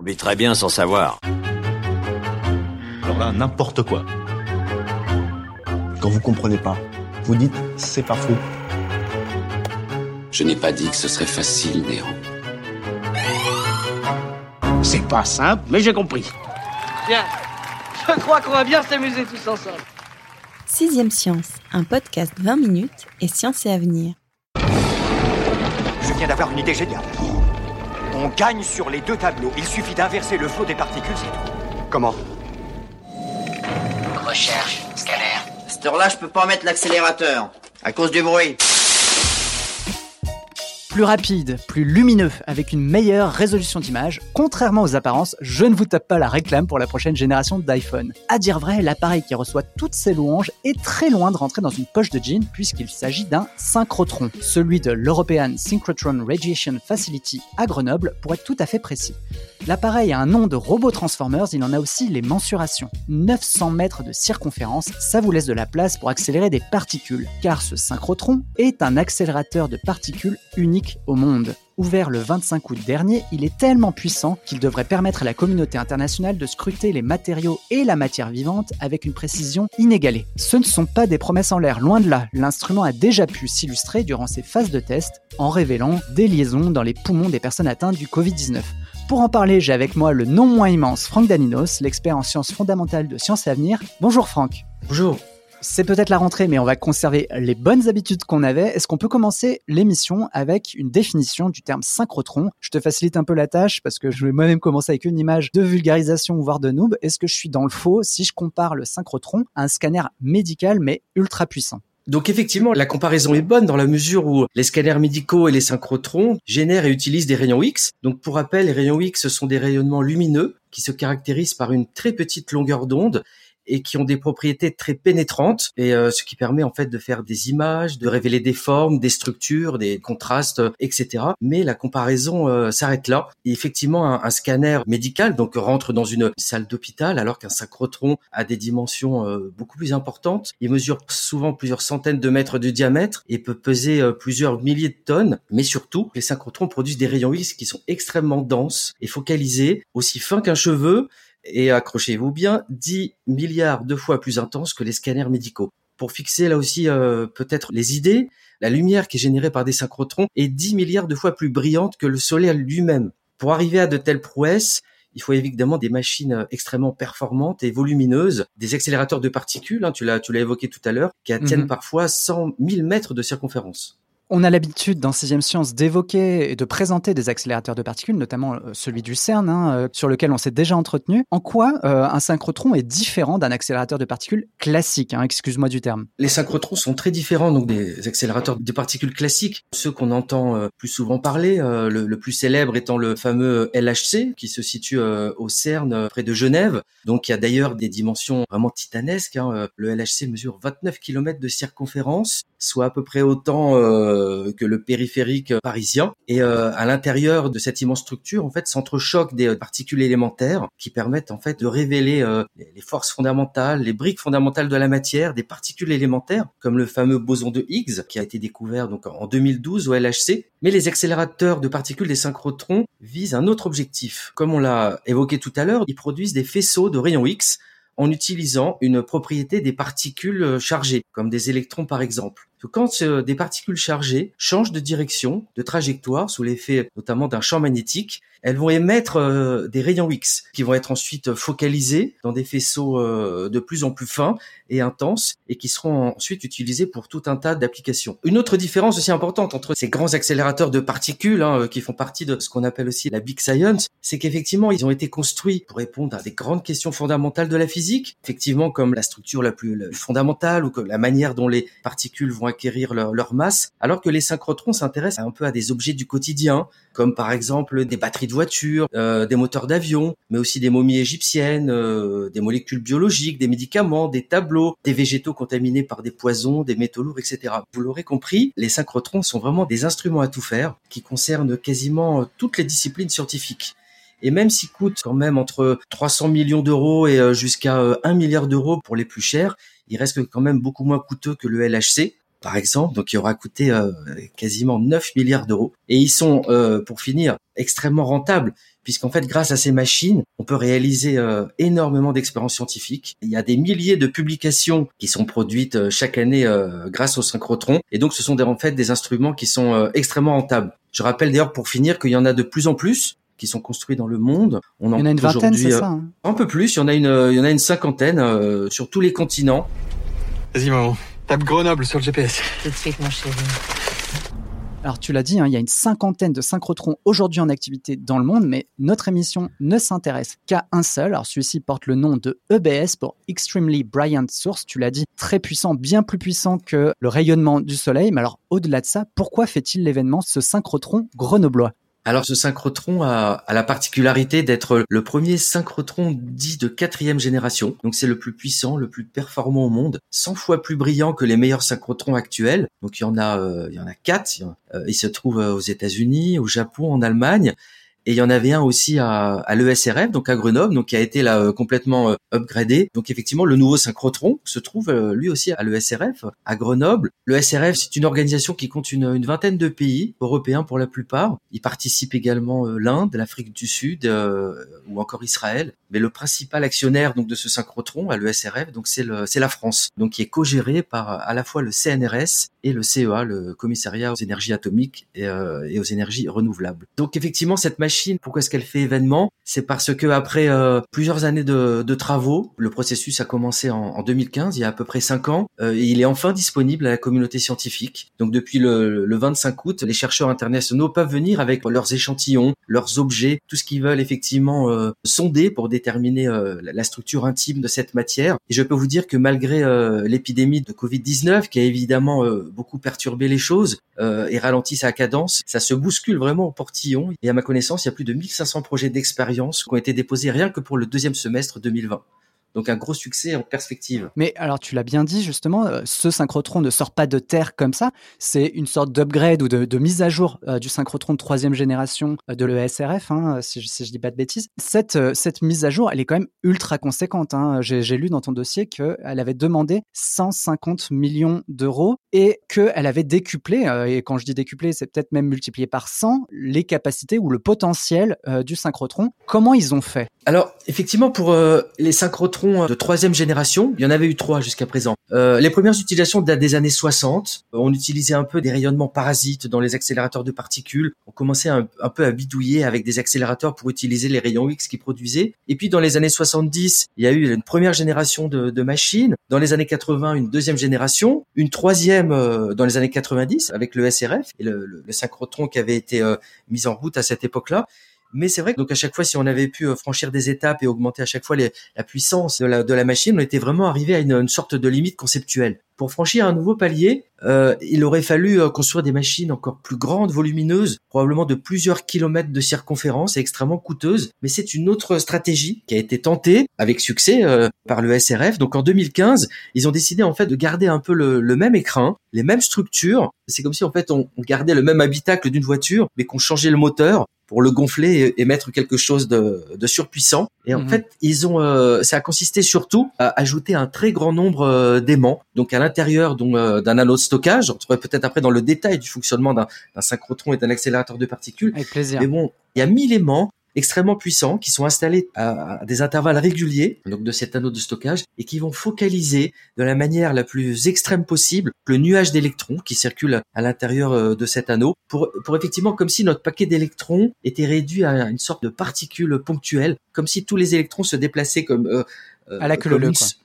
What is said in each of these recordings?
On vit très bien sans savoir. Alors là, n'importe quoi. Quand vous comprenez pas, vous dites c'est pas fou. Je n'ai pas dit que ce serait facile, Néo. C'est pas simple, mais j'ai compris. Bien. Je crois qu'on va bien s'amuser tous ensemble. Sixième Science, un podcast 20 minutes et science et avenir. Je viens d'avoir une idée géniale. On gagne sur les deux tableaux. Il suffit d'inverser le flot des particules, c'est tout. Comment? Recherche, scanner. À cette heure-là, je peux pas mettre l'accélérateur. À cause du bruit plus rapide, plus lumineux, avec une meilleure résolution d'image. Contrairement aux apparences, je ne vous tape pas la réclame pour la prochaine génération d'iPhone. À dire vrai, l'appareil qui reçoit toutes ces louanges est très loin de rentrer dans une poche de jean puisqu'il s'agit d'un synchrotron, celui de l'European Synchrotron Radiation Facility à Grenoble pour être tout à fait précis. L'appareil a un nom de robot Transformers, il en a aussi les mensurations. 900 mètres de circonférence, ça vous laisse de la place pour accélérer des particules, car ce synchrotron est un accélérateur de particules unique au monde. Ouvert le 25 août dernier, il est tellement puissant qu'il devrait permettre à la communauté internationale de scruter les matériaux et la matière vivante avec une précision inégalée. Ce ne sont pas des promesses en l'air, loin de là. L'instrument a déjà pu s'illustrer durant ses phases de test en révélant des liaisons dans les poumons des personnes atteintes du Covid-19. Pour en parler, j'ai avec moi le non moins immense Franck Daninos, l'expert en sciences fondamentales de Sciences et Avenir. Bonjour Franck. Bonjour. C'est peut-être la rentrée, mais on va conserver les bonnes habitudes qu'on avait. Est-ce qu'on peut commencer l'émission avec une définition du terme synchrotron? Je te facilite un peu la tâche parce que je vais moi-même commencer avec une image de vulgarisation voire de noob. Est-ce que je suis dans le faux si je compare le synchrotron à un scanner médical mais ultra puissant? Donc effectivement, la comparaison est bonne dans la mesure où les scanners médicaux et les synchrotrons génèrent et utilisent des rayons X. Donc pour rappel, les rayons X ce sont des rayonnements lumineux qui se caractérisent par une très petite longueur d'onde et qui ont des propriétés très pénétrantes et euh, ce qui permet en fait de faire des images, de révéler des formes, des structures, des contrastes, etc. Mais la comparaison euh, s'arrête là. Et effectivement, un, scanner médical donc rentre dans une salle d'hôpital alors qu'un synchrotron a des dimensions euh, beaucoup plus importantes. Il mesure souvent plusieurs centaines de mètres de diamètre et peut peser plusieurs milliers de tonnes. Mais surtout, les synchrotrons produisent des rayons X qui sont extrêmement denses et focalisés, aussi fins qu'un cheveu et accrochez-vous bien, 10 milliards de fois plus intense que les scanners médicaux. Pour fixer là aussi euh, peut-être les idées, la lumière qui est générée par des synchrotrons est 10 milliards de fois plus brillante que le Soleil lui-même. Pour arriver à de telles prouesses, il faut évidemment des machines euh, extrêmement performantes et volumineuses, des accélérateurs de particules, hein, tu l'as tu l'as évoqué tout à l'heure, qui atteignent mhm. parfois 100 000 mètres de circonférence. On a l'habitude dans Sixième Science d'évoquer et de présenter des accélérateurs de particules, notamment euh, celui du CERN, hein, euh, sur lequel on s'est déjà entretenu. En quoi euh, un synchrotron est différent d'un accélérateur de particules classique hein, Excuse-moi du terme? Les synchrotrons sont très différents des accélérateurs de particules classiques, ceux qu'on entend plus souvent parler. Le, plus célèbre étant le fameux LHC qui se situe au CERN près de Genève. Donc il y a d'ailleurs des dimensions vraiment titanesques. Hein. Le LHC mesure 29 km de circonférence, soit à peu près autant euh, que le périphérique parisien. Et euh, à l'intérieur de cette immense structure, en fait, s'entrechoquent des particules élémentaires qui permettent en fait de révéler euh, les forces fondamentales, les briques fondamentales de la matière, des particules élémentaires, comme le fameux boson de Higgs qui a été découvert donc en 2012 au LHC. Mais les accélérateurs de particules des synchrotrons visent un autre objectif. Comme on l'a évoqué tout à l'heure, ils produisent des faisceaux de rayons X en utilisant une propriété des particules chargées, comme des électrons par exemple quand euh, des particules chargées changent de direction, de trajectoire, sous l'effet notamment d'un champ magnétique, elles vont émettre euh, des rayons X qui vont être ensuite focalisés dans des faisceaux euh, de plus en plus fins et intenses et qui seront ensuite utilisés pour tout un tas d'applications. Une autre différence aussi importante entre ces grands accélérateurs de particules hein, qui font partie de ce qu'on appelle aussi la big science, c'est qu'effectivement ils ont été construits pour répondre à des grandes questions fondamentales de la physique, effectivement comme la structure la plus fondamentale ou que la manière dont les particules vont acquérir leur, leur masse, alors que les synchrotrons s'intéressent un peu à des objets du quotidien, comme par exemple des batteries de voitures, euh, des moteurs d'avion, mais aussi des momies égyptiennes, euh, des molécules biologiques, des médicaments, des tableaux, des végétaux contaminés par des poisons, des métaux lourds, etc. Vous l'aurez compris, les synchrotrons sont vraiment des instruments à tout faire qui concernent quasiment toutes les disciplines scientifiques. Et même s'ils coûtent quand même entre 300 millions d'euros et euh, jusqu'à 1 milliard d'euros pour les plus chers, il reste quand même beaucoup moins coûteux que le LHC, par exemple, donc il aura coûté euh, quasiment 9 milliards d'euros. Et ils sont, euh, pour finir, extrêmement rentables, puisqu'en fait, grâce à ces machines, on peut réaliser euh, énormément d'expériences scientifiques. Il y a des milliers de publications qui sont produites chaque année grâce au synchrotron, et donc ce sont des, en fait des instruments qui sont extrêmement rentables. Je rappelle d'ailleurs pour finir qu'il y en a de plus en plus qui sont construits dans le monde. On en il y en a une vingtaine, c'est ça hein? Un peu plus. Il y en a une, il y en a une cinquantaine sur tous les continents. Vas-y maman, tape Grenoble sur le GPS. Tout de suite mon chéri. Alors tu l'as dit, hein, il y a une cinquantaine de synchrotrons aujourd'hui en activité dans le monde, mais notre émission ne s'intéresse qu'à un seul. Alors celui-ci porte le nom de EBS pour Extremely Brilliant Source. Tu l'as dit, très puissant, bien plus puissant que le rayonnement du Soleil. Mais alors au-delà de ça, pourquoi fait-il l'événement ce synchrotron grenoblois? Alors ce synchrotron a, la particularité d'être le premier synchrotron dit de quatrième génération. Donc c'est le plus puissant, le plus performant au monde, 100 fois plus brillant que les meilleurs synchrotrons actuels. Donc il y en a, euh, il y en a quatre. Euh, il se trouve euh, aux États-Unis, au Japon, en Allemagne. Et il y en avait un aussi à, à l'ESRF, donc à Grenoble, donc qui a été là euh, complètement euh, upgradé. Donc effectivement, le nouveau synchrotron se trouve euh, lui aussi à l'ESRF, à Grenoble. Le SRF, c'est une organisation qui compte une, vingtaine de pays européens pour la plupart. Il participe également l'Inde, l'Afrique du Sud ou encore Israël. Mais le principal actionnaire donc de ce synchrotron à l'ESRF, donc c'est la France, donc qui est co-géré par à la fois le CNRS le CEA, le Commissariat aux énergies atomiques et, et aux énergies renouvelables. Donc effectivement, cette machine pourquoi est-ce qu'elle fait événement? C'est parce que après euh, plusieurs années de, travaux, le processus a commencé en, 2015, il y a à peu près cinq ans, euh, il est enfin disponible à la communauté scientifique. Donc depuis le, 25 août, les chercheurs internationaux peuvent venir avec leurs échantillons, leurs objets, tout ce qu'ils veulent effectivement euh, sonder pour déterminer la structure intime de cette matière. Et je peux vous dire que malgré l'épidémie de Covid-19 qui a évidemment beaucoup perturbé les choses et ralenti sa cadence, ça se bouscule vraiment au portillon. Et à ma connaissance, il y a plus de 1500 projets d'expérience qui ont été déposés rien que pour le deuxième semestre 2020. Donc un gros succès en perspective. Mais alors tu l'as bien dit justement, euh, ce synchrotron ne sort pas de terre comme ça. C'est une sorte d'upgrade ou de, mise à jour euh, du synchrotron de troisième génération euh, de l'ESRF, hein, si, je, si dis pas de bêtises. Cette, cette mise à jour, elle est quand même ultra conséquente. Hein. J'ai lu dans ton dossier qu'elle avait demandé 150 millions d'euros et qu'elle avait décuplé, et quand je dis décuplé, c'est peut-être même multiplié par 100, les capacités ou le potentiel du synchrotron. Comment ils ont fait? Alors effectivement, pour les synchrotrons de troisième génération. Il y en avait eu trois jusqu'à présent. Euh, les premières utilisations datent des années 60. On utilisait un peu des rayonnements parasites dans les accélérateurs de particules. On commençait un, peu à bidouiller avec des accélérateurs pour utiliser les rayons X qu'ils produisaient. Et puis dans les années 70, il y a eu une première génération de, machines. Dans les années 80, une deuxième génération. Une troisième euh, dans les années 90 avec le SRF et le, le, synchrotron qui avait été euh, mis en route à cette époque-là. Mais c'est vrai que donc à chaque fois, si on avait pu euh, franchir des étapes et augmenter à chaque fois la puissance de la, machine, on était vraiment arrivé à une sorte de limite conceptuelle. Pour franchir un nouveau palier, euh, il aurait fallu euh, construire des machines encore plus grandes, volumineuses, probablement de plusieurs kilomètres de circonférence et extrêmement coûteuses. Mais c'est une autre stratégie qui a été tentée avec succès euh, par le SRF. Donc en 2015, ils ont décidé en fait de garder un peu le, le même écrin, les mêmes structures. C'est comme si en fait on, on gardait le même habitacle d'une voiture, mais qu'on changeait le moteur pour le gonfler et, mettre quelque chose de, de surpuissant. Et en mhm. fait, ils ont, euh, ça a consisté surtout à ajouter un très grand nombre euh, d'aimants, donc à l'intérieur euh, d'un anneau de stockage. On trouverait peut-être après dans le détail du fonctionnement d'un synchrotron et d'un accélérateur de particules. Avec plaisir. Mais bon, il y a 1000 aimants extrêmement puissants qui sont installés à, des intervalles réguliers, donc de cet anneau de stockage, et qui vont focaliser de la manière la plus extrême possible le nuage d'électrons qui circule à l'intérieur euh, de cet anneau, pour, pour effectivement comme si notre paquet d'électrons était réduit à une sorte de particule ponctuelle, comme si tous les électrons se déplaçaient comme euh, à la queue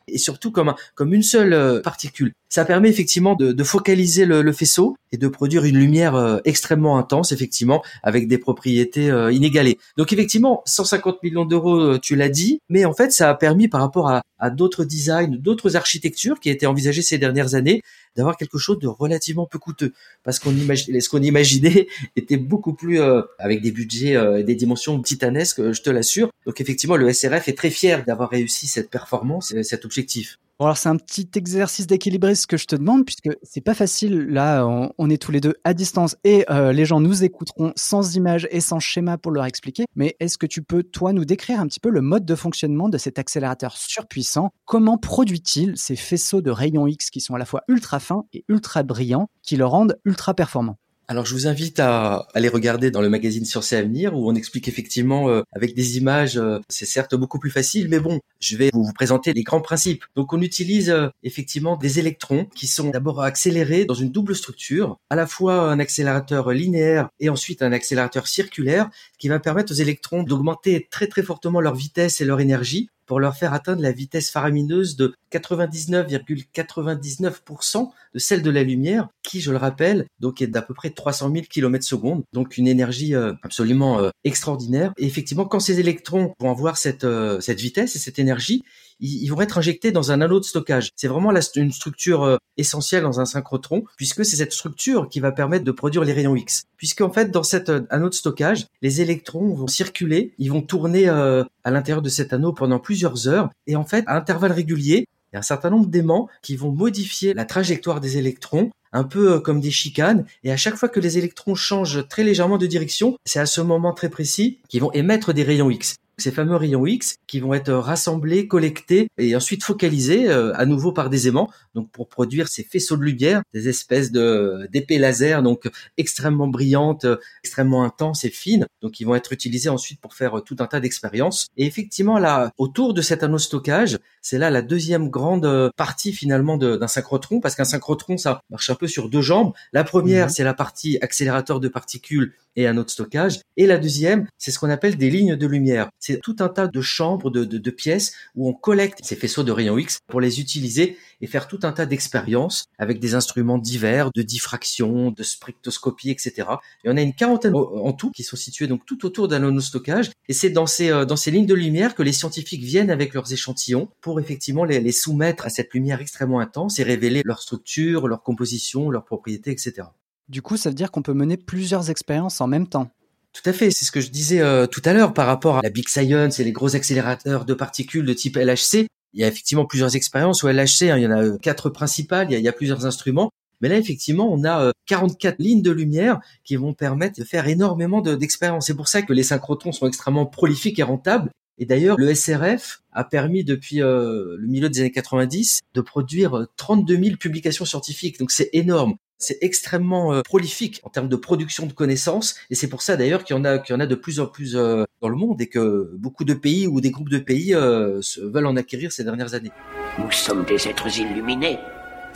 et surtout comme comme une seule euh, particule. Ça permet effectivement de, de focaliser le, le, faisceau et de produire une lumière euh, extrêmement intense, effectivement, avec des propriétés euh, inégalées. Donc effectivement, 150 millions d'euros, tu l'as dit, mais en fait, ça a permis par rapport à, à d'autres designs, d'autres architectures qui étaient envisagées ces dernières années, d'avoir quelque chose de relativement peu coûteux, parce qu'on imaginait, ce qu'on imaginait était beaucoup plus avec des budgets et des dimensions titanesques, je te l'assure. Donc effectivement, le SRF est très fier d'avoir réussi cette performance, cet objectif. Bon alors c'est un petit exercice d'équilibrisme que je te demande puisque c'est pas facile. Là, on, est tous les deux à distance et euh, les gens nous écouteront sans images et sans schéma pour leur expliquer. Mais est-ce que tu peux toi nous décrire un petit peu le mode de fonctionnement de cet accélérateur surpuissant? Comment produit-il ces faisceaux de rayons X qui sont à la fois ultra fins et ultra brillants, qui le rendent ultra performants alors je vous invite à aller regarder dans le magazine Sciences et Avenir où on explique effectivement euh, avec des images, euh, c'est certes beaucoup plus facile, mais bon, je vais vous, présenter les grands principes. Donc on utilise euh, effectivement des électrons qui sont d'abord accélérés dans une double structure, à la fois un accélérateur linéaire et ensuite un accélérateur circulaire qui va permettre aux électrons d'augmenter très très fortement leur vitesse et leur énergie pour leur faire atteindre la vitesse faramineuse de 99,99% de celle de la lumière, qui, je le rappelle, donc est d'à peu près 300 000 km secondes, donc une énergie euh, absolument euh, extraordinaire. Et effectivement, quand ces électrons vont avoir cette, euh, cette vitesse et cette énergie, ils, vont être injectés dans un anneau de stockage. C'est vraiment une structure euh, essentielle dans un synchrotron, puisque c'est cette structure qui va permettre de produire les rayons X. Puisqu'en fait, dans cet euh, anneau de stockage, les électrons vont circuler, ils vont tourner euh, à l'intérieur de cet anneau pendant plusieurs heures, et en fait, à intervalles réguliers, il y a un certain nombre d'aimants qui vont modifier la trajectoire des électrons un peu comme des chicanes, et à chaque fois que les électrons changent très légèrement de direction, c'est à ce moment très précis qu'ils vont émettre des rayons X ces fameux rayons X qui vont être rassemblés, collectés et ensuite focalisés euh, à nouveau par des aimants, donc pour produire ces faisceaux de lumière, des espèces de d'épées laser, donc extrêmement brillantes, extrêmement intenses et fines, donc ils vont être utilisés ensuite pour faire tout un tas d'expériences. Et effectivement là, autour de cet anneau stockage, c'est là la deuxième grande partie finalement d'un synchrotron, parce qu'un synchrotron ça marche un peu sur deux jambes. La première, mhm. c'est la partie accélérateur de particules et un autre stockage. Et la deuxième, c'est ce qu'on appelle des lignes de lumière. C'est tout un tas de chambres, de, de, de, pièces où on collecte ces faisceaux de rayons X pour les utiliser et faire tout un tas d'expériences avec des instruments divers, de diffraction, de spectroscopie, etc. Et on a une quarantaine en tout qui sont situés donc tout autour d'un stockage. Et c'est dans ces, euh, dans ces lignes de lumière que les scientifiques viennent avec leurs échantillons pour effectivement les, les soumettre à cette lumière extrêmement intense et révéler leur structure, leur composition, leurs propriétés, etc. Du coup, ça veut dire qu'on peut mener plusieurs expériences en même temps. Tout à fait, c'est ce que je disais euh, tout à l'heure par rapport à la Big Science et les gros accélérateurs de particules de type LHC. Il y a effectivement plusieurs expériences au LHC, hein, il y en a euh, quatre principales, il y, a, plusieurs instruments. Mais là, effectivement, on a 44 euh, lignes de lumière qui vont permettre de faire énormément d'expériences. c'est pour ça que les synchrotrons sont extrêmement prolifiques et rentables. Et d'ailleurs, le SRF a permis depuis le milieu des années 90 de produire 32 000 publications scientifiques. Donc c'est énorme c'est extrêmement euh, prolifique en termes de production de connaissances et c'est pour ça d'ailleurs qu'il y en a y en a de plus en plus euh, dans le monde et que beaucoup de pays ou des groupes de pays euh, veulent en acquérir ces dernières années. Nous sommes des êtres illuminés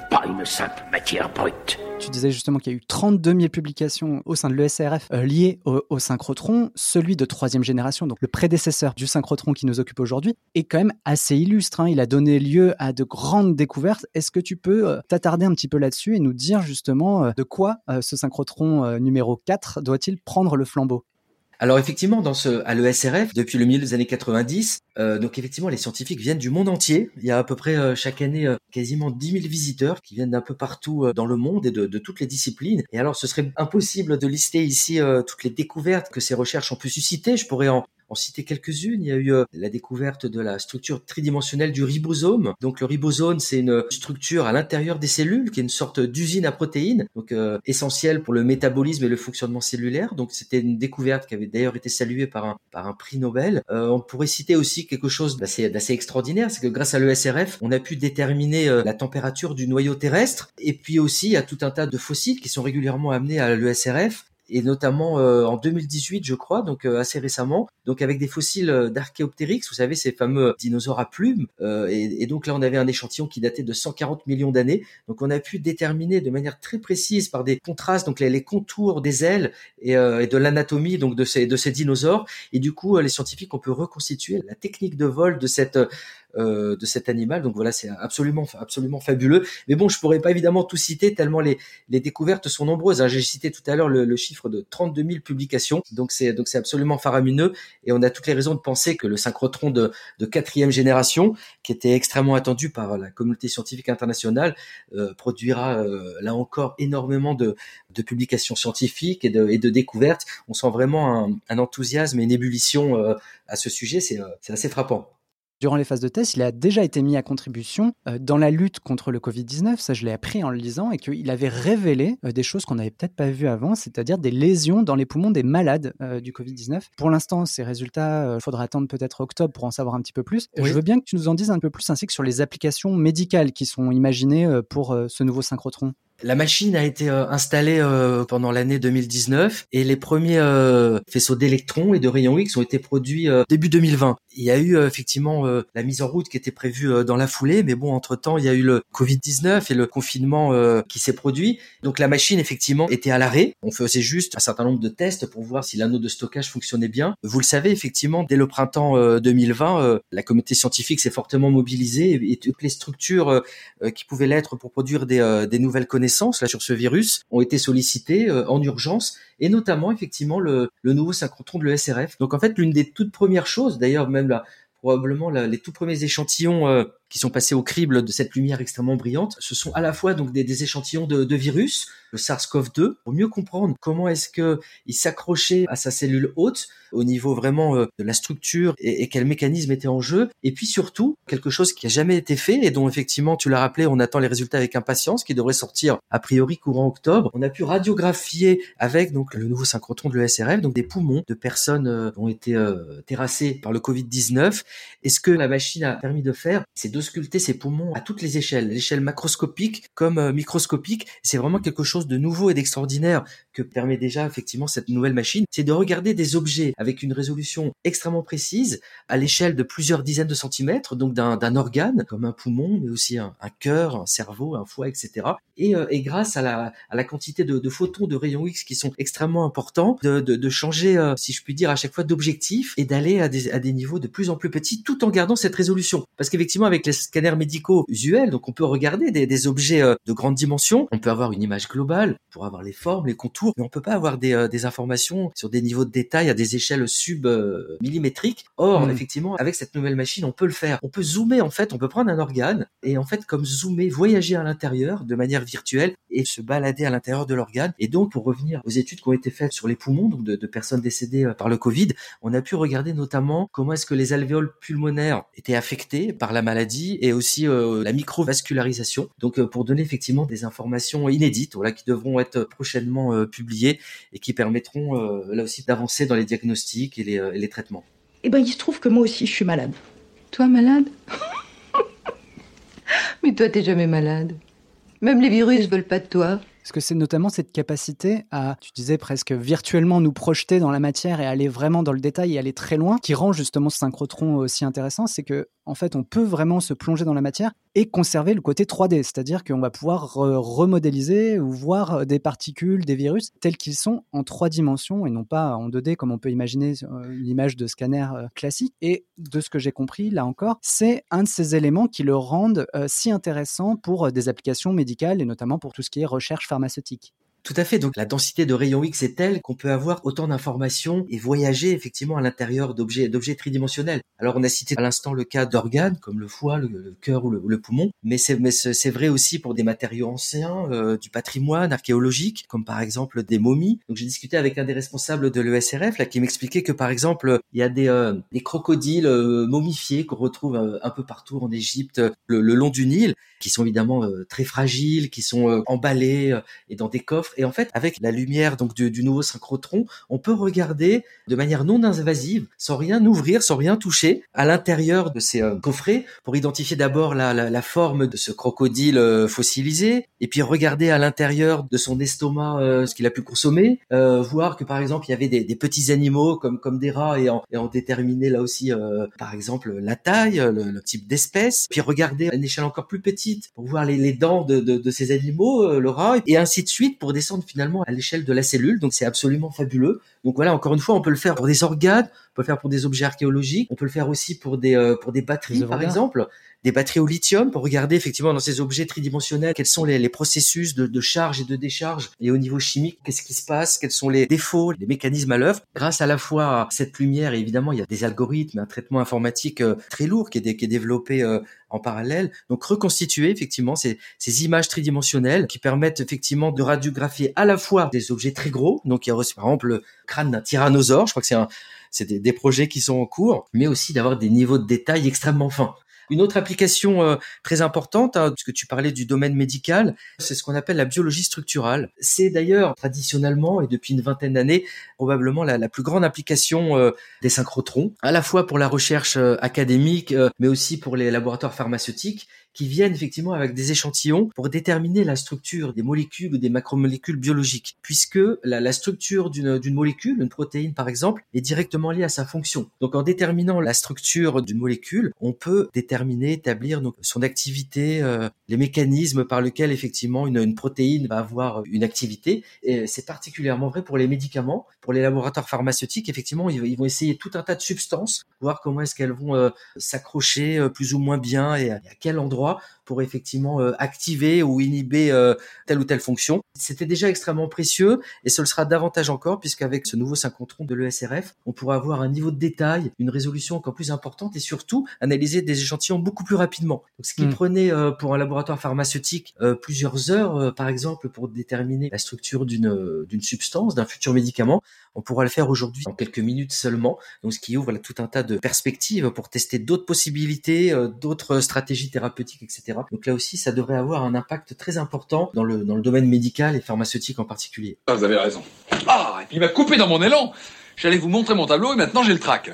pas une simple matière brute. Tu disais justement qu'il y a eu 32 000 publications au sein de l'ESRF euh, liées au, synchrotron. Celui de troisième génération, donc le prédécesseur du synchrotron qui nous occupe aujourd'hui, est quand même assez illustre. Hein. Il a donné lieu à de grandes découvertes. Est-ce que tu peux euh, t'attarder un petit peu là-dessus et nous dire justement euh, de quoi ce synchrotron numéro 4 doit-il prendre le flambeau? Alors effectivement, dans ce, à l'ESRF, depuis le milieu des années 90, euh, donc effectivement, les scientifiques viennent du monde entier. Il y a à peu près euh, chaque année euh, quasiment 10 000 visiteurs qui viennent d'un peu partout dans le monde et de, de, toutes les disciplines. Et alors, ce serait impossible de lister ici toutes les découvertes que ces recherches ont pu susciter. Je pourrais en, en citer quelques-unes. Il y a eu euh, la découverte de la structure tridimensionnelle du ribosome. Donc le ribosome, c'est une structure à l'intérieur des cellules qui est une sorte d'usine à protéines, donc euh, essentielle pour le métabolisme et le fonctionnement cellulaire. Donc c'était une découverte qui avait d'ailleurs été saluée par un prix Nobel. Euh, on pourrait citer aussi quelque chose d'assez extraordinaire, c'est que grâce à l'ESRF, on a pu déterminer la température du noyau terrestre. Et puis aussi, il y a tout un tas de fossiles qui sont régulièrement amenés à l'ESRF et notamment euh, en 2018, je crois, donc euh, assez récemment, donc avec des fossiles euh, d'Archéoptérix, vous savez, ces fameux dinosaures à plumes. Et, et, donc là, on avait un échantillon qui datait de 140 millions d'années. Donc on a pu déterminer de manière très précise par des contrastes, donc les, les contours des ailes et, et de l'anatomie donc de ces de ces dinosaures. Et du coup, les scientifiques ont pu reconstituer la technique de vol de cette de cet animal. Donc voilà, c'est absolument absolument fabuleux. Mais bon, je pourrais pas évidemment tout citer tellement les, les découvertes sont nombreuses. Hein. J'ai cité tout à l'heure le, le, chiffre de 32 000 publications. Donc c'est donc c'est absolument faramineux et on a toutes les raisons de penser que le synchrotron de, de quatrième génération, qui était extrêmement attendu par la communauté scientifique internationale, euh, produira euh, là encore énormément de, de publications scientifiques et de, et de découvertes. On sent vraiment un, un enthousiasme et une ébullition euh, à ce sujet. C'est assez frappant. Durant les phases de test, il a déjà été mis à contribution euh, dans la lutte contre le Covid-19, ça je l'ai appris en le lisant, et qu'il avait révélé euh, des choses qu'on n'avait peut-être pas vues avant, c'est-à-dire des lésions dans les poumons des malades euh, du Covid-19. Pour l'instant, ces résultats, il faudra attendre peut-être octobre pour en savoir un petit peu plus. Je veux bien que tu nous en dises un peu plus ainsi que sur les applications médicales qui sont imaginées pour ce nouveau synchrotron. La machine a été euh, installée euh, pendant l'année 2019 et les premiers euh, faisceaux d'électrons et de rayons X ont été produits début 2020. Il y a eu effectivement la mise en route qui était prévue dans la foulée, mais bon, entre-temps, il y a eu le Covid-19 et le confinement qui s'est produit. Donc la machine, effectivement, était à l'arrêt. On faisait juste un certain nombre de tests pour voir si l'anneau de stockage fonctionnait bien. Vous le savez, effectivement, dès le printemps 2020, la communauté scientifique s'est fortement mobilisée et, toutes les structures qui pouvaient l'être pour produire des, des nouvelles connaissances là sur ce virus ont été sollicités euh, en urgence et notamment effectivement le, le nouveau synchrotron de l'ESRF. Donc en fait l'une des toutes premières choses, d'ailleurs même probablement les tout premiers échantillons euh, qui sont passés au crible de cette lumière extrêmement brillante, ce sont à la fois donc des, échantillons de, virus, le SARS-CoV-2, pour mieux comprendre comment est-ce que il s'accrochait à sa cellule hôte au niveau vraiment euh, de la structure et, et, quel mécanisme était en jeu. Et puis surtout quelque chose qui a jamais été fait et dont effectivement tu l'as rappelé, on attend les résultats avec impatience, qui devrait sortir a priori courant octobre. On a pu radiographier avec donc le nouveau synchrotron de l'ESRF donc des poumons de personnes euh, qui ont été euh, terrassées par le Covid-19. Et ce que la machine a permis de faire, c'est sculpter ses poumons à toutes les échelles, l'échelle macroscopique comme euh, microscopique. C'est vraiment quelque chose de nouveau et d'extraordinaire que permet déjà effectivement cette nouvelle machine, c'est de regarder des objets avec une résolution extrêmement précise à l'échelle de plusieurs dizaines de centimètres, donc d'un organe comme un poumon, mais aussi un, cœur, un cerveau, un foie, etc. Et, euh, et grâce à la, quantité de, photons de rayons X qui sont extrêmement importants, de changer, euh, si je puis dire, à chaque fois d'objectif et d'aller à des, à des niveaux de plus en plus petits tout en gardant cette résolution. Parce qu'effectivement, avec les scanners médicaux usuels, donc on peut regarder des, des objets euh, de grande dimension, on peut avoir une image globale pour avoir les formes, les contours, mais on peut pas avoir des, euh, des informations sur des niveaux de détail à des échelles sub millimétriques. Or, hmm. effectivement, avec cette nouvelle machine, on peut le faire. On peut zoomer en fait, on peut prendre un organe et en fait comme zoomer, voyager à l'intérieur de manière virtuelle et se balader à l'intérieur de l'organe. Et donc, pour revenir aux études qui ont été faites sur les poumons, donc de, de personnes décédées euh, par le Covid, on a pu regarder notamment comment est-ce que les alvéoles pulmonaires étaient affectés par la maladie et aussi euh, la microvascularisation. Donc, euh, pour donner effectivement des informations inédites, voilà, qui devront être prochainement euh, publiées et qui permettront là aussi d'avancer dans les diagnostics et les, et les traitements. Eh ben, il se trouve que moi aussi, je suis malade. Toi, malade? Mais toi, t'es jamais malade. Même les virus veulent pas de toi. Est-ce que c'est notamment cette capacité à, tu disais presque virtuellement nous projeter dans la matière et aller vraiment dans le détail et aller très loin, qui rend justement ce synchrotron aussi intéressant, c'est que en fait, on peut vraiment se plonger dans la matière et conserver le côté 3D, c'est-à-dire qu'on va pouvoir remodéliser ou voir euh, des particules, des virus tels qu'ils sont en trois dimensions et non pas en 2D comme on peut imaginer euh, l'image de scanner euh, classique. Et de ce que j'ai compris, là encore, c'est un de ces éléments qui le rendent si intéressant pour des applications médicales et notamment pour tout ce qui est recherche pharmaceutique. Tout à fait. Donc la densité de rayons X est telle qu'on peut avoir autant d'informations et voyager effectivement à l'intérieur d'objets d'objets tridimensionnels. Alors on a cité à l'instant le cas d'organes comme le foie, le, cœur ou le, poumon, mais c'est mais c'est vrai aussi pour des matériaux anciens, euh, du patrimoine archéologique comme par exemple des momies. Donc j'ai discuté avec un des responsables de l'ESRF là qui m'expliquait que par exemple il y a des euh, des crocodiles euh, momifiés qu'on retrouve un peu partout en Égypte le, long du Nil qui sont évidemment très fragiles, qui sont emballés et dans des coffres et en fait, avec la lumière donc du, nouveau synchrotron, on peut regarder de manière non invasive, sans rien ouvrir, sans rien toucher, à l'intérieur de ces euh, coffrets, pour identifier d'abord la, forme de ce crocodile euh, fossilisé, et puis regarder à l'intérieur de son estomac euh, ce qu'il a pu consommer, voir que par exemple il y avait des, petits animaux comme des rats et en, déterminer là aussi par exemple la taille, le, type d'espèce, puis regarder à une échelle encore plus petite pour voir les, dents de, de, ces animaux, le rat, et ainsi de suite pour descendre finalement à l'échelle de la cellule. Donc c'est absolument fabuleux. Donc voilà, encore une fois, on peut le faire pour des organes, peut le faire pour des objets archéologiques, on peut le faire aussi pour des euh, pour des batteries par exemple, des batteries au lithium pour regarder effectivement dans ces objets tridimensionnels quels sont les, les processus de, de, charge et de décharge et au niveau chimique qu'est-ce qui se passe, quels sont les défauts, les mécanismes à l'œuvre? Grâce à la fois à cette lumière, et évidemment il y a des algorithmes, un traitement informatique euh, très lourd qui est, qui est développé euh, en parallèle. Donc reconstituer effectivement ces, ces images tridimensionnelles qui permettent effectivement de radiographier à la fois des objets très gros, donc il y a par exemple le crâne d'un tyrannosaure, je crois que c'est un c'est des, des, projets qui sont en cours, mais aussi d'avoir des niveaux de détail extrêmement fins. Une autre application euh, très importante, hein, puisque tu parlais du domaine médical, c'est ce qu'on appelle la biologie structurale. C'est d'ailleurs traditionnellement et depuis une vingtaine d'années probablement la, plus grande application euh, des synchrotrons, à la fois pour la recherche euh, académique, mais aussi pour les laboratoires pharmaceutiques qui viennent effectivement avec des échantillons pour déterminer la structure des molécules ou des macromolécules biologiques, puisque la, structure d'une molécule, une protéine par exemple, est directement liée à sa fonction. Donc en déterminant la structure d'une molécule, on peut déterminer, établir son activité, euh, les mécanismes par lesquels effectivement une, une protéine va avoir une activité. Et c'est particulièrement vrai pour les médicaments, pour les laboratoires pharmaceutiques. Effectivement, ils, vont essayer tout un tas de substances, voir comment est-ce qu'elles vont euh, s'accrocher euh, plus ou moins bien et à quel endroit endroit pour effectivement euh, activer ou inhiber euh, telle ou telle fonction. C'était déjà extrêmement précieux et ce le sera davantage encore puisqu'avec ce nouveau synchrotron de l'ESRF, on pourra avoir un niveau de détail, une résolution encore plus importante et surtout analyser des échantillons beaucoup plus rapidement. Donc, ce qui hmm. prenait euh, pour un laboratoire pharmaceutique plusieurs heures, par exemple, pour déterminer la structure d'une d'une substance, d'un futur médicament, on pourra le faire aujourd'hui en quelques minutes seulement. Donc, ce qui ouvre tout un tas de perspectives pour tester d'autres possibilités, d'autres stratégies thérapeutiques etc. Donc là aussi, ça devrait avoir un impact très important dans le, domaine médical et pharmaceutique en particulier. Ah, vous avez raison. Ah, il m'a coupé dans mon élan. J'allais vous montrer mon tableau et maintenant j'ai le trac.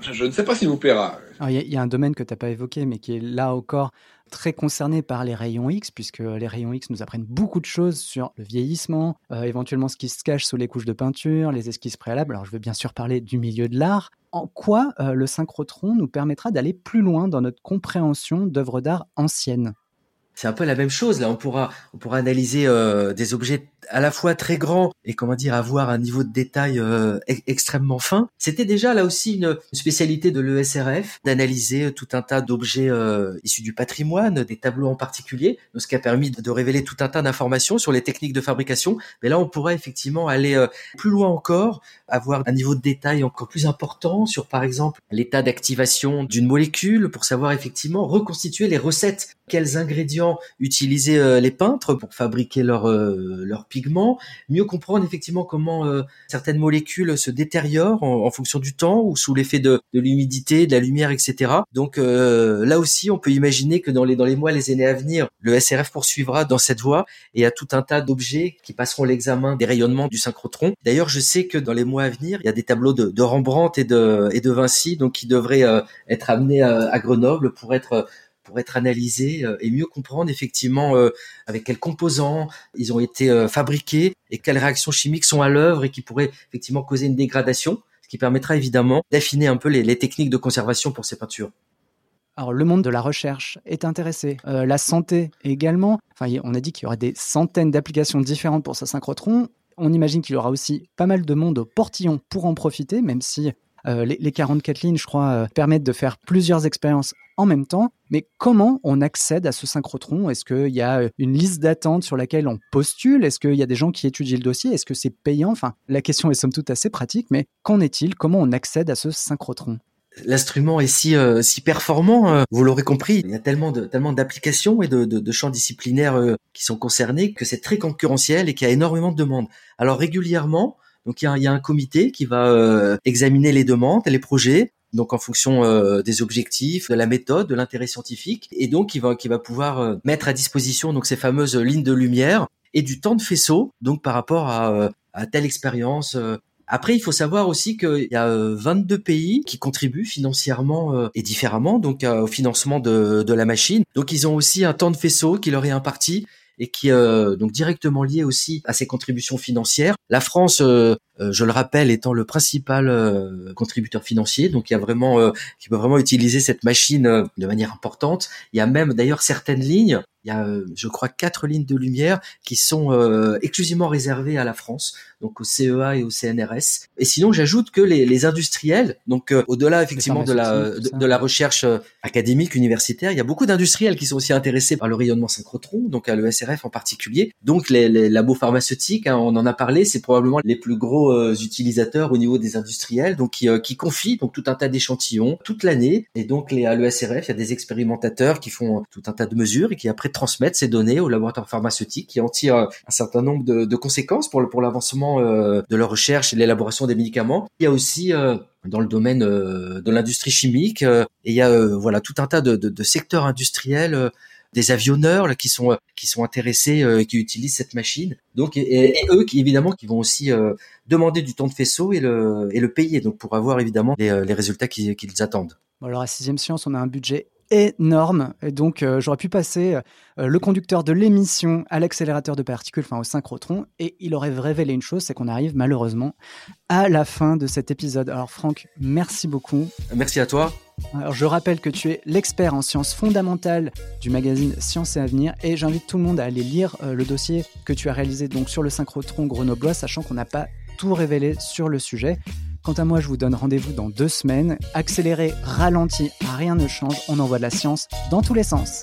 Je, ne sais pas s'il vous plaira. Il y, a un domaine que tu n'as pas évoqué, mais qui est là encore très concerné par les rayons X, puisque les rayons X nous apprennent beaucoup de choses sur le vieillissement, euh, éventuellement ce qui se cache sous les couches de peinture, les esquisses préalables. Alors je veux bien sûr parler du milieu de l'art. En quoi euh, le synchrotron nous permettra d'aller plus loin dans notre compréhension d'œuvres d'art anciennes? C'est un peu la même chose. Là, on pourra, on pourra analyser euh, des objets à la fois très grands et comment dire avoir un niveau de détail euh, extrêmement fin. C'était déjà là aussi une, spécialité de l'ESRF d'analyser tout un tas d'objets euh, issus du patrimoine, des tableaux en particulier, ce qui a permis de révéler tout un tas d'informations sur les techniques de fabrication. Mais là, on pourrait effectivement aller euh, plus loin encore, avoir un niveau de détail encore plus important sur, par exemple, l'état d'activation d'une molécule pour savoir effectivement reconstituer les recettes, quels ingrédients utilisaient les peintres pour fabriquer leur leur pigments, mieux comprendre effectivement comment euh, certaines molécules se détériorent en, fonction du temps ou sous l'effet de, l'humidité, de la lumière, etc. Donc euh, là aussi, on peut imaginer que dans les dans les mois, les années à venir, le SRF poursuivra dans cette voie et a tout un tas d'objets qui passeront l'examen des rayonnements du synchrotron. D'ailleurs, je sais que dans les mois à venir, il y a des tableaux de, Rembrandt et de Vinci, donc qui devraient euh, être amenés à Grenoble pour être pour être analysés euh, et mieux comprendre effectivement euh, avec quels composants ils ont été euh, fabriqués et quelles réactions chimiques sont à l'œuvre et qui pourraient effectivement causer une dégradation, ce qui permettra évidemment d'affiner un peu les, techniques de conservation pour ces peintures. Alors, le monde de la recherche est intéressé, la santé également. Enfin, on a dit qu'il y aurait des centaines d'applications différentes pour ce synchrotron. On imagine qu'il y aura aussi pas mal de monde au portillon pour en profiter, même si les, les, 44 lignes, je crois, permettent de faire plusieurs expériences en même temps. Mais comment on accède à ce synchrotron? Est-ce qu'il y a euh, une liste d'attente sur laquelle on postule? Est-ce qu'il y a des gens qui étudient le dossier? Est-ce que c'est payant? Enfin, la question est somme toute assez pratique, mais qu'en est-il? Comment on accède à ce synchrotron? L'instrument est si euh, performant, euh, vous l'aurez compris. Il y a tellement de tellement d'applications et de, champs disciplinaires qui sont concernés que c'est très concurrentiel et qu'il y a énormément de demandes. Alors régulièrement, donc il y a, y a un comité qui va examiner les demandes, les projets, donc en fonction euh, des objectifs, de la méthode, de l'intérêt scientifique, et donc il va, qui va pouvoir euh, mettre à disposition donc ces fameuses lignes de lumière et du temps de faisceau, donc par rapport à, euh, à telle expérience. Après, il faut savoir aussi qu'il y a 22 pays qui contribuent financièrement et différemment donc au financement de, de la machine. Donc ils ont aussi un temps de faisceau qui leur est imparti et qui est euh, donc directement lié aussi à ces contributions financières. La France, euh, euh, je le rappelle, étant le principal contributeur financier, donc il y a vraiment qui peut vraiment utiliser cette machine de manière importante. Il y a même d'ailleurs certaines lignes Il y a, euh, je crois, quatre lignes de lumière qui sont euh, exclusivement réservées à la France, donc au CEA et au CNRS. Et sinon, j'ajoute que les, les, industriels, donc euh, au-delà effectivement de la de, la recherche académique universitaire, il y a beaucoup d'industriels qui sont aussi intéressés par le rayonnement synchrotron, donc à l'ESRF en particulier. Donc les, les labos pharmaceutiques, hein, on en a parlé, c'est probablement les plus gros utilisateurs au niveau des industriels, donc qui, qui confient donc tout un tas d'échantillons toute l'année. Et donc les, à l'ESRF, il y a des expérimentateurs qui font tout un tas de mesures et qui après transmettre ces données aux laboratoires pharmaceutiques qui en tirent un certain nombre de, conséquences pour, pour l'avancement euh, de leur recherche et l'élaboration des médicaments. Il y a aussi euh, dans le domaine euh, de l'industrie chimique et il y a voilà tout un tas de, de, secteurs industriels des avionneurs qui sont qui sont intéressés et qui utilisent cette machine. Donc et, eux qui évidemment qui vont aussi demander du temps de faisceau et le et le payer donc pour avoir évidemment les, les résultats qu'ils attendent. Bon alors à Sixième Science, on a un budget énorme. Et donc, euh, j'aurais pu passer euh, le conducteur de l'émission à l'accélérateur de particules, enfin au synchrotron, et il aurait révélé une chose, c'est qu'on arrive malheureusement à la fin de cet épisode. Alors, Franck, merci beaucoup. Merci à toi. Alors, je rappelle que tu es l'expert en sciences fondamentales du magazine Sciences et Avenir, et j'invite tout le monde à aller lire euh, le dossier que tu as réalisé donc sur le synchrotron grenoblois, sachant qu'on n'a pas tout révélé sur le sujet. Quant à moi, je vous donne rendez-vous dans deux semaines. Accéléré, ralenti, rien ne change. On envoie de la science dans tous les sens.